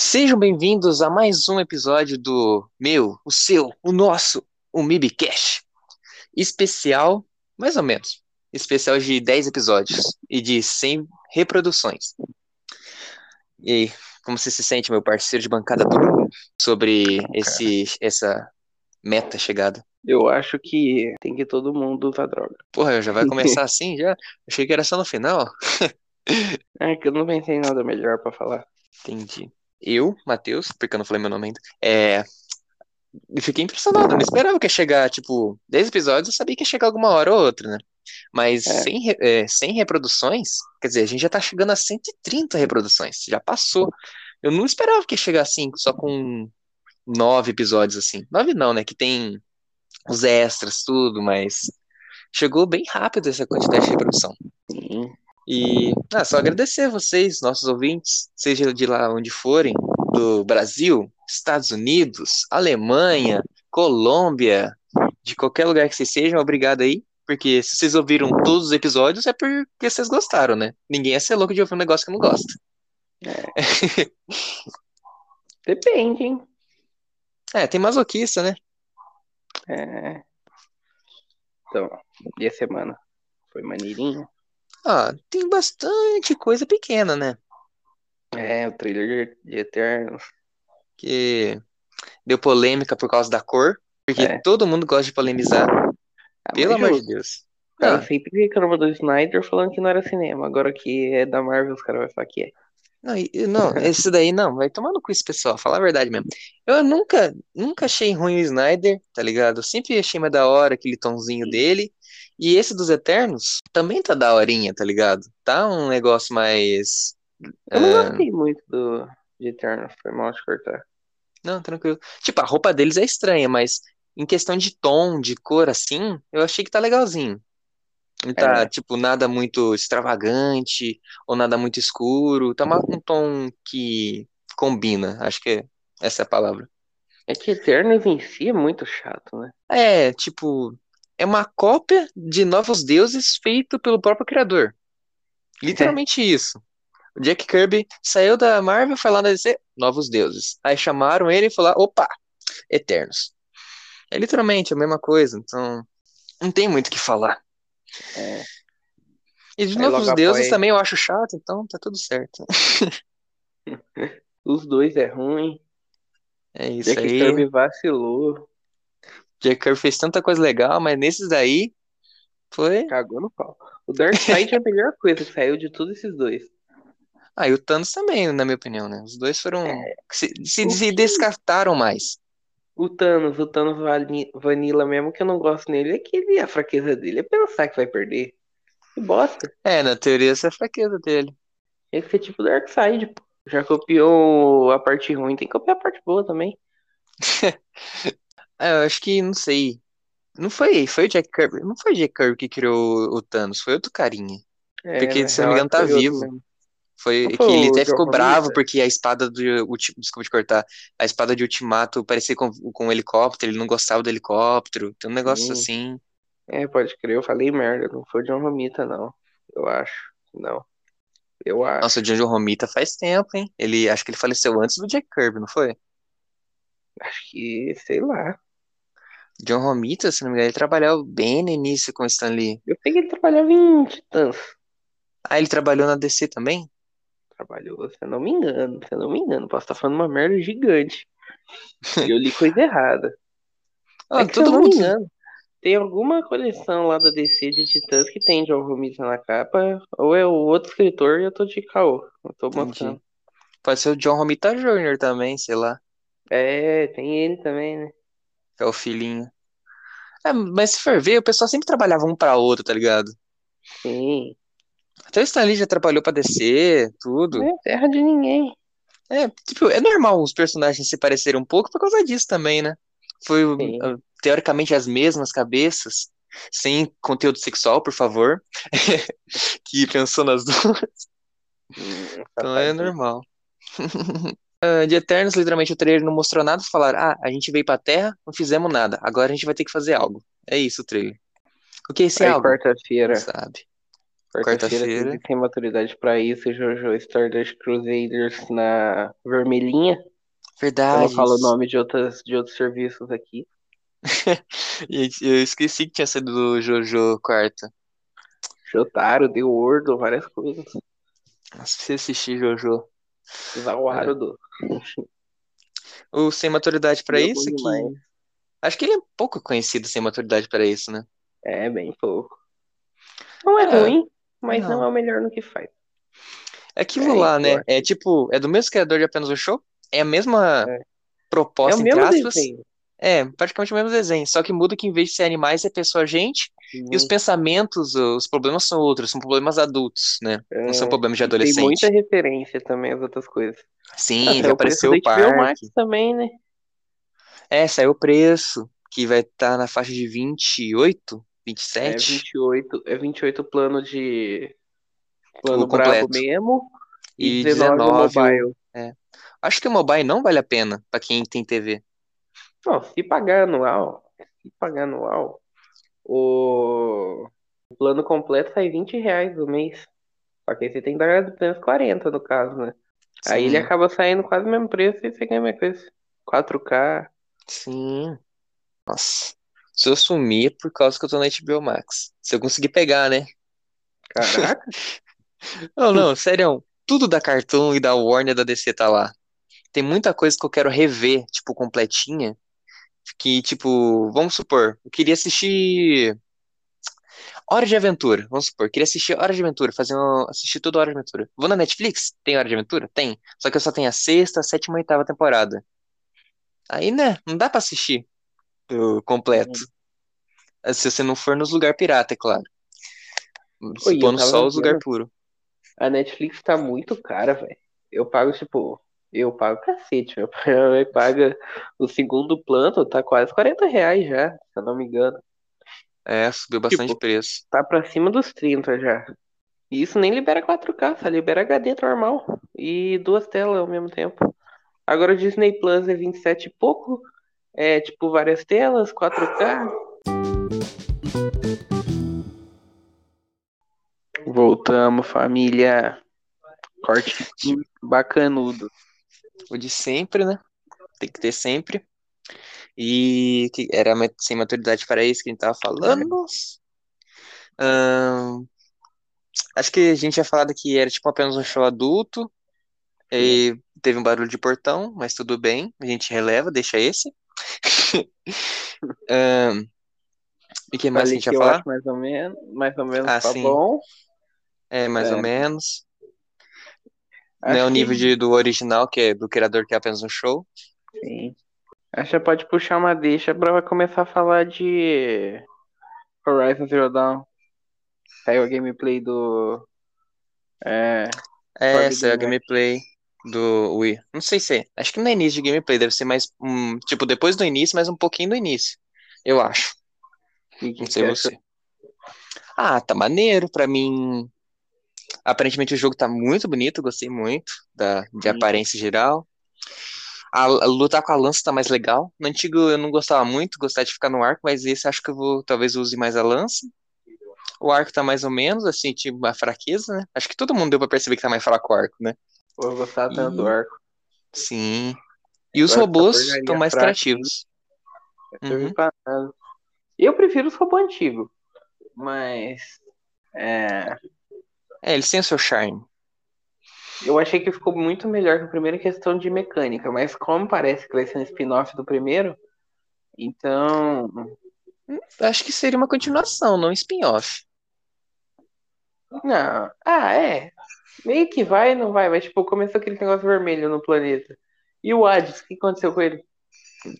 Sejam bem-vindos a mais um episódio do meu, o seu, o nosso, o MIBcast. Especial, mais ou menos, especial de 10 episódios e de 100 reproduções. E aí, como você se sente, meu parceiro de bancada duro, sobre esse, essa meta chegada? Eu acho que tem que todo mundo usar droga. Porra, já vai começar assim já? Achei que era só no final. É que eu não pensei em nada melhor pra falar. Entendi. Eu, Matheus, porque eu não falei meu nome ainda, é. Fiquei impressionado, não esperava que ia chegar, tipo, 10 episódios, eu sabia que ia chegar alguma hora ou outra, né? Mas É. sem, re- é, 100 reproduções, quer dizer, a gente já tá chegando a 130 reproduções, já passou. Eu não esperava que ia chegar assim, só com nove episódios, assim. Nove não, né? Que tem os extras, tudo, mas chegou bem rápido essa quantidade de reprodução. Sim. E ah, só agradecer vocês, nossos ouvintes, seja de lá onde forem, do Brasil, Estados Unidos, Alemanha, Colômbia, de qualquer lugar que vocês sejam, obrigado aí. Porque se vocês ouviram todos os episódios é porque vocês gostaram, né? Ninguém ia ser louco de ouvir um negócio que não gosta. Depende, hein? É, tem masoquista, né? É. Então, e a semana? Foi maneirinha? Ah, tem bastante coisa pequena, né? É, o trailer de Eternos. Que deu polêmica por causa da cor, porque É. todo mundo gosta de polemizar, Ah, pelo amor de Deus. Cara Ah, sempre reclama do Snyder falando que não era cinema. Agora que é da Marvel, os caras vão falar que é. Não, não, esse daí não, vai tomar no cu esse pessoal, falar a verdade mesmo. Eu nunca, nunca achei ruim o Snyder, tá ligado? Eu sempre achei mais da hora aquele tonzinho dele. E esse dos Eternos também tá daorinha, tá ligado? Tá um negócio mais. Eu não ah, gostei muito do de Eternos, foi mal de cortar. não, tranquilo. Tipo, a roupa deles é estranha, mas em questão de tom, de cor, assim, eu achei que tá legalzinho. Não tá, É. tipo, nada muito extravagante ou nada muito escuro. Tá uma- um tom que combina, acho que essa é a palavra. É que Eternos em si é muito chato, né? É, tipo, é uma cópia de Novos Deuses feito pelo próprio criador. Literalmente isso. O Jack Kirby saiu da Marvel, foi lá na DC, Novos Deuses. Aí chamaram ele e falaram, opa, Eternos. É literalmente a mesma coisa, então não tem muito o que falar. É. E de Novos Deuses também eu acho chato, então tá tudo certo. Os dois é ruim. É isso Jack aí. Kirby vacilou, Jack Kirby fez tanta coisa legal, mas nesses daí foi. cagou no pau. O Darkseid é a melhor coisa que saiu de todos esses dois. Ah, e o Thanos também, na minha opinião, né? Os dois foram. Se, se, se que- descartaram mais. O Thanos, o Thanos vani- Vanilla mesmo, que eu não gosto nele, é que ele, a fraqueza dele é pensar que vai perder. Que bosta. É, na teoria essa é a fraqueza dele. Tem que ser tipo Darkseid, pô. Já copiou a parte ruim, tem que copiar a parte boa também. É, eu acho que, não sei. Não foi, foi o Jack Kirby. Não foi o Jack Kirby que criou o Thanos, foi outro carinha. É, Porque, se não me engano, tá foi vivo. mesmo. Foi Não que foi ele até ficou bravo porque a espada do. Desculpa te cortar. A espada de Ultimato parecia com, com um helicóptero, ele não gostava do helicóptero. Tem um negócio Sim. assim. É, pode crer, eu falei merda, não foi o John Romita, não. Eu acho. Não. Eu acho. Nossa, o John Romita faz tempo, hein? Ele, acho que ele faleceu antes do Jack Kirby, não foi? Acho que, sei lá. John Romita, se não me engano, ele trabalhou bem no início com o Stan Lee. Eu sei que ele trabalhava em Titãs. Ah, ele trabalhou na DC também? Trabalhou, se eu não me engano, se eu não me engano. Posso estar falando uma merda gigante. E eu li coisa errada. Ah, é que, se todo eu não mundo. me engano, tem alguma coleção lá da DC de Titãs que tem John Romita na capa, ou é o outro escritor e eu tô de caô. Eu tô mostrando. Pode ser o John Romita Jr. também, sei lá. É, tem ele também, né? Que é o filhinho. É, mas se for ver, o pessoal sempre trabalhava um pra outro, tá ligado? Sim. Até o Stan Lee já trabalhou pra DC, tudo. Não é terra de ninguém. É, tipo, é normal os personagens se parecerem um pouco por causa disso também, né? Foi, Sim. uh, teoricamente, as mesmas cabeças, sem conteúdo sexual, por favor, que pensou nas duas. Hum, Então é normal. Ah, de Eternos, literalmente, o trailer não mostrou nada. Falaram, ah, a gente veio pra Terra, não fizemos nada. Agora a gente vai ter que fazer algo. É isso o trailer. O que é esse Aí algo? Quarta-feira, sabe. Quarta-feira teve sem maturidade pra isso, Jojo Stardust Crusaders na vermelhinha. Eu Verdade. não falo o nome de, outras, de outros serviços aqui. Eu esqueci que tinha sido do Jojo quarta. Jotaro, The World, várias coisas. Nossa, precisa assistir Jojo. Zawarudo. O Sem Maturidade Ele é isso, que. Acho que ele é pouco conhecido sem maturidade pra isso, né? É, bem pouco. Não é, É, ruim, mas não. não. é o melhor no que faz. É aquilo É, lá, né? É tipo, é do mesmo criador de Apenas o Show. É a mesma É. É proposta, o entre mesmo aspas. desenho. É, praticamente o mesmo desenho. Só que muda que em vez de ser animais, é pessoa E os Sim. pensamentos, os problemas são outros, são problemas adultos, né? Não são É, problemas de e Tem adolescente. muita referência também às outras coisas. Sim, saiu já apareceu o HBO Max parque. também, né? É, saiu o preço, que vai estar na faixa de 28, É 27, 28, é 28 plano de plano o completo. mesmo e E 19 o 19 o. mobile. É. Acho que o mobile não vale a pena pra quem tem TV. Não, se pagar anual, se pagar anual, o, plano completo sai 20 reais no mês. Só que aí você tem que dar 240 no caso, né? Aí ele Sim, acaba saindo quase o mesmo preço e você ganha mesma coisa. 4K. sim. Nossa. Se eu sumir é por causa que eu tô na HBO Max. Se eu conseguir pegar, né? Caraca. Não, não, sério. Tudo da Cartoon e da Warner da DC tá lá. Tem muita coisa que eu quero rever, tipo, completinha. Que, tipo, vamos supor, eu queria assistir Hora de Aventura. Vamos supor, queria assistir Hora de Aventura, fazer um, assistir toda Hora de Aventura. Vou na Netflix? Tem Hora de Aventura? Tem. Só que eu só tenho a sexta, a sétima e a oitava temporada. Aí, né, não dá pra assistir o completo. Se você não for nos lugar pirata, é claro. Se pondo só os lugar puro. A Netflix tá muito cara, velho. Eu pago, tipo, eu pago cacete. Meu pai paga o segundo plano, tá quase 40 reais já, se eu não me engano. É, subiu bastante Tipo, preço. tá pra cima dos 30 já. E isso nem libera 4K, só libera HD normal. E duas telas ao mesmo tempo. Agora o Disney Plus é 27 e pouco. É tipo várias telas, 4K. Voltamos, família. Corte bacanudo. O de sempre, né? Tem que ter sempre. E que era sem maturidade para isso que a gente tava falando. Ahn, acho que a gente tinha falado que era tipo apenas um show adulto. E teve um barulho de portão, mas tudo bem. A gente releva, deixa esse. E o que mais que a Falei gente ia falar? mais ou menos, mais ou menos Ah, tá sim. bom. É, mais É. ou menos. É Acho o que nível de, do original, que é do criador, que é apenas um show. sim. Acho que pode puxar uma deixa pra começar a falar de Horizon Zero Dawn. Saiu a gameplay do. É. É, é a gameplay do Wii. Não sei se é. Acho que não é início de gameplay, deve ser mais. Tipo, depois do início, mas um pouquinho do início. Eu acho. E que Não que sei você. Ah, tá maneiro. Pra mim. Aparentemente o jogo tá muito bonito, gostei muito da, de Sim. aparência geral. A, a lutar com a lança tá mais legal. No antigo eu não gostava muito, gostava de ficar no arco, mas esse acho que eu vou talvez use mais a lança. O arco tá mais ou menos, assim, tipo, uma fraqueza, né? Acho que todo mundo deu pra perceber que tá mais fraco o arco, né? Pô, eu gostava tanto do E- arco. Sim. E os Agora essa robôs estão mais fraca, criativos. Serve Uhum. Eu prefiro os robôs antigos. Mas. É. É, eles têm o seu charme. Eu achei que ficou muito melhor que o primeiro em questão de mecânica, mas como parece que vai ser um spin-off do primeiro, então. Acho que seria uma continuação, não um spin-off. Não. Ah, é. Meio que vai e não vai, mas tipo, começou aquele negócio vermelho no planeta. E o Hades, o que aconteceu com ele?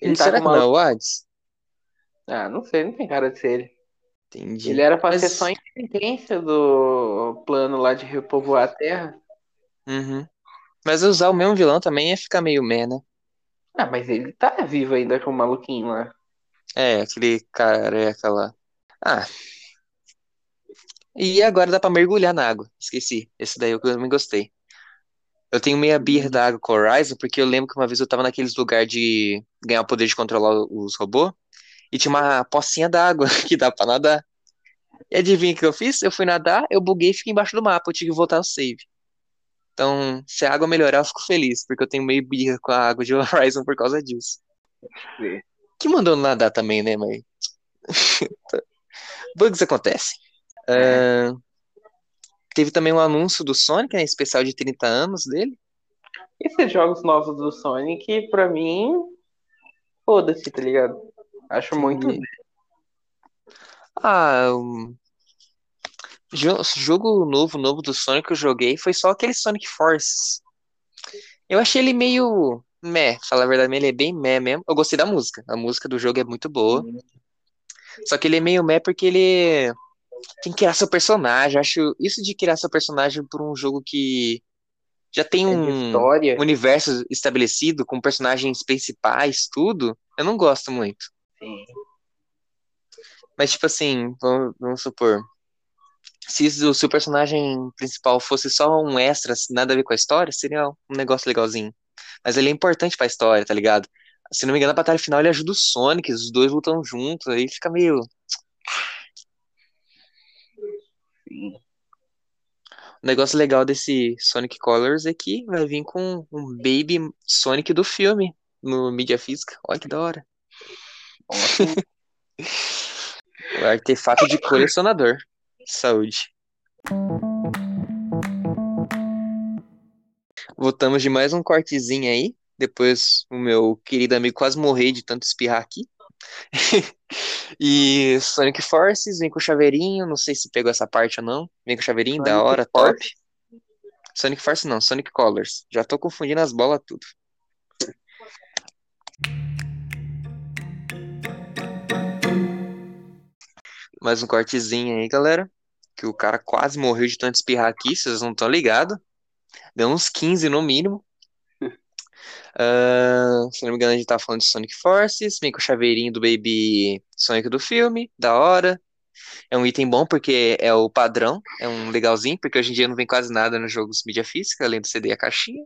Ele tá Será com que uma. não é o Hades? Ah, não sei, não tem cara de ser ele. Entendi. Ele era pra Mas- ser só a interferência do plano lá de repovoar a Terra. Uhum. Mas usar o mesmo vilão também ia ficar meio meh, né? Ah, mas ele tá vivo ainda com o maluquinho lá. É, aquele careca lá. Ah. E agora dá pra mergulhar na água. Esqueci. Esse daí eu também gostei. Eu tenho meia birra da água com Horizon, porque eu lembro que uma vez eu tava naqueles lugares de ganhar o poder de controlar os robôs, e tinha uma pocinha d'água que dá pra nadar. E adivinha o que eu fiz? Eu fui nadar, eu buguei e fiquei embaixo do mapa. Eu tive que voltar ao save. Então, se a água melhorar, eu fico feliz, porque eu tenho meio birra com a água de Horizon por causa disso. Que mandou nadar também, né, mãe? Bugs acontecem. É. Ah, teve também um anúncio do Sonic, né? Especial de 30 anos dele. Esses jogos novos do Sonic, pra mim, foda-se, tá ligado? Acho muito. Entendi. Ah, um... jo- jogo novo, novo do Sonic que eu joguei foi só aquele Sonic Forces. Eu achei ele meio meh, falar a verdade, ele é bem meh mesmo. Eu gostei da música. A música do jogo é muito boa. Só que ele é meio meh porque ele tem que criar seu personagem. Eu acho isso de criar seu personagem por um jogo que já tem É um história. universo estabelecido, com personagens principais, tudo, eu não gosto muito. Mas, tipo assim, vamos, vamos supor, se o seu personagem principal fosse só um extra, nada a ver com a história, seria um negócio legalzinho. Mas ele é importante pra história, tá ligado? Se não me engano, na batalha final ele ajuda o Sonic, os dois lutam juntos, aí fica meio. O negócio legal desse Sonic Colors é que vai vir com um Baby Sonic do filme no mídia física. Olha que da hora. O artefato de colecionador. Saúde. Voltamos de mais um cortezinho aí. Depois o meu querido amigo quase morreu de tanto espirrar aqui. E Sonic Forces vem com chaveirinho. Não sei se pegou essa parte ou não. Vem com chaveirinho, da Sonic hora, Force? top. Sonic Forces não, Sonic Colors. Já tô confundindo as bolas tudo. Mais um cortezinho aí, galera. Que o cara quase morreu de tanto espirrar aqui, vocês não estão ligados. Deu uns 15 no mínimo. Ah, se não me engano, a gente tá falando de Sonic Forces. Vem com o chaveirinho do Baby Sonic do filme. Da hora. É um item bom porque é o padrão. É um legalzinho, porque hoje em dia não vem quase nada nos jogos mídia física, além do CD e a caixinha.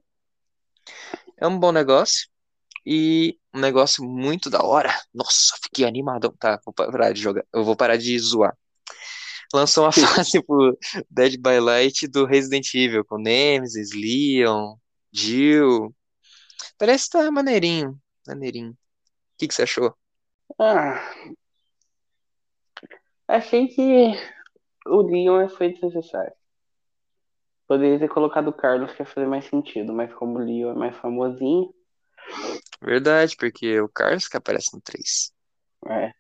É um bom negócio. E um negócio muito da hora. Nossa, fiquei animado. Tá, vou parar de jogar. Eu vou parar de zoar. Lançou uma fase pro Dead by Light do Resident Evil, com Nemesis, Leon, Jill. Parece que tá maneirinho. Maneirinho. O que, que você achou? Ah. Achei que o Leon foi desnecessário. Poderia ter colocado o Carlos que ia fazer mais sentido, mas como o Leon é mais famosinho, Verdade, porque o Carlos que aparece no 3. é.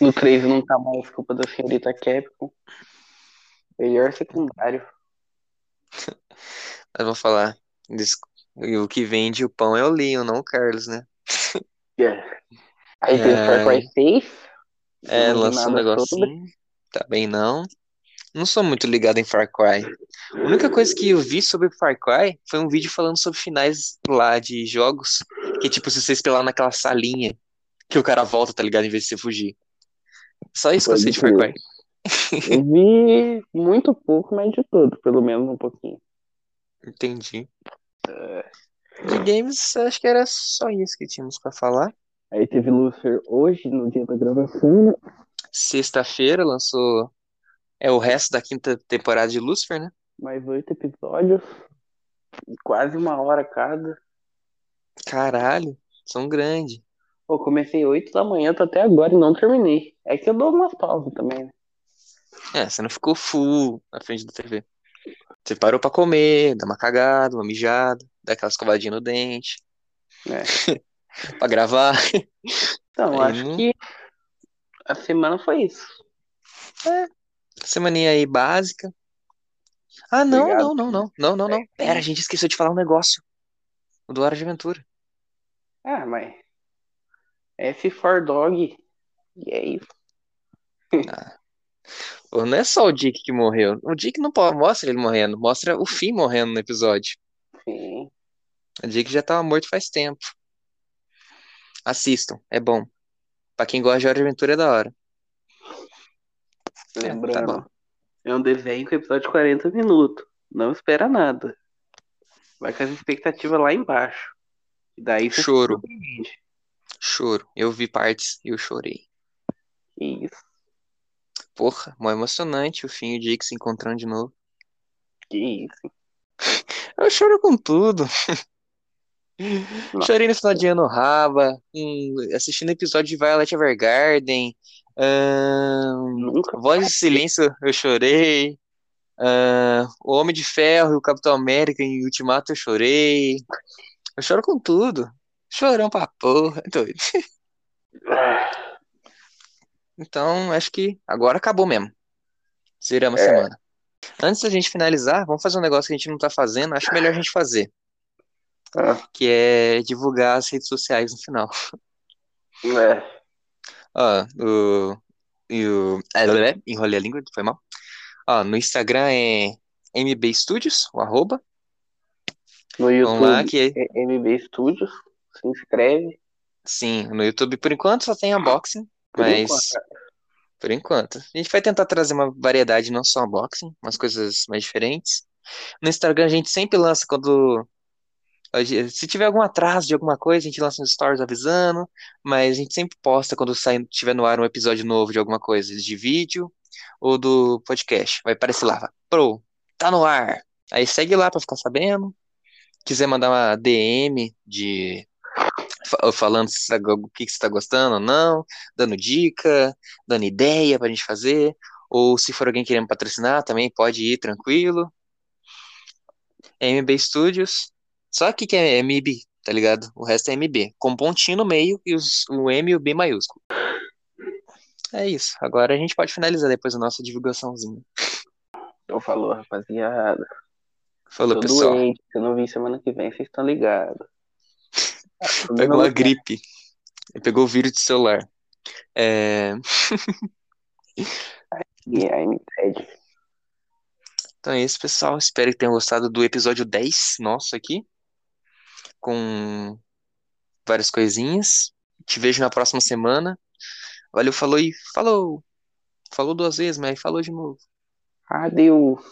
No 3 não tá mais culpa da senhorita Capcom. Melhor secundário. Mas vou falar. O que vende o pão é o Leon, não o Carlos, né? Aí tem o Far Cry 6. É, vi lançou um negocinho. sobre. Tá bem, não. Não sou muito ligado em Far Cry. A única coisa que eu vi sobre Far Cry foi um vídeo falando sobre finais lá de jogos. Que tipo, se você esperar naquela salinha, que o cara volta, tá ligado? Em vez de você fugir. Só isso que eu Pode sei de Far. Cry. Eu vi muito pouco, mas de tudo, pelo menos um pouquinho. Entendi. De games, acho que era só isso que tínhamos pra falar. Aí teve Lucifer hoje, no dia da gravação. Sexta-feira lançou. É o resto da quinta temporada de Lucifer, né? Mais oito episódios. Quase uma hora cada. Caralho, são grandes. Pô, comecei 8 da manhã, tô até agora e não terminei. É que eu dou umas pausas também, né? É, você não ficou full na frente da TV. Você parou pra comer, dar uma cagada, uma mijada, dar aquela escovadinha no dente, É. pra gravar. Então, Aí acho não- que a semana foi isso. Semaninha aí básica. Ah, não, Obrigado. não, não, não, não, não, não. Pera, a gente esqueceu de falar um negócio. O do Hora de Aventura. Ah, mas. F4 Dog. E é isso. Pô, Não é só o Dick que morreu. O Dick não mostra ele morrendo, mostra o Finn morrendo no episódio. Sim. O Dick já tava morto faz tempo. Assistam, é bom. Pra quem gosta de Hora de Aventura é da hora. É, tá Lembrando, é um desenho com episódio de 40 minutos. Não espera nada. Vai com as expectativas lá embaixo. E daí você Choro. surpreende. Choro. Eu vi partes e eu chorei. Que isso. Porra, mó emocionante o fim e o Jake se encontrando de novo. Que isso. Eu choro com tudo. Nossa. Chorei no final de ano Raba, hum, assistindo episódio de Violet Evergarden, Nunca. Voz do Silêncio eu chorei, ahn, O Homem de Ferro e o Capitão América em Ultimato eu chorei. Eu choro com tudo. Chorão pra porra. Doido. Então, acho que agora acabou mesmo. Zeramos a É. semana. Antes da gente finalizar, vamos fazer um negócio que a gente não tá fazendo. Acho melhor a gente fazer, Ah, que é divulgar as redes sociais no final. é. Ó, o, e o, é, enrolei a língua, foi mal. Ó, no Instagram é MB Studios, o arroba. No Vamos lá, YouTube que é MB Studios. Se inscreve. sim, no YouTube por enquanto só tem unboxing, Por mas enquanto. por enquanto. A gente vai tentar trazer uma variedade, não só unboxing, umas coisas mais diferentes. No Instagram a gente sempre lança quando. Se tiver algum atraso de alguma coisa, a gente lança uns stories avisando, mas a gente sempre posta quando sai, tiver no ar um episódio novo de alguma coisa, de vídeo ou do podcast. Vai aparecer lá, fala, pro, tá no ar. Aí segue lá pra ficar sabendo. Quiser mandar uma DM de fa- falando tá- o que que você tá gostando ou não, dando dica, dando ideia pra gente fazer, ou se for alguém querendo patrocinar, também pode ir tranquilo. MB Studios. Só aqui que é MB, tá ligado? O resto é MB, com pontinho no meio e os- o M e o B maiúsculo. É isso. Agora a gente pode finalizar depois a nossa divulgaçãozinha. Então falou, rapaziada. Falou, Tô pessoal. doente. Se eu não vir semana que vem, vocês estão ligados. Pegou uma gripe. Ele pegou o vírus de celular. É, E aí me pede. Então é isso, pessoal. Espero que tenham gostado do episódio 10 nosso aqui. Com várias coisinhas. Te vejo na próxima semana. Valeu, falou e falou. Falou duas vezes, mas falou de novo. Adeus.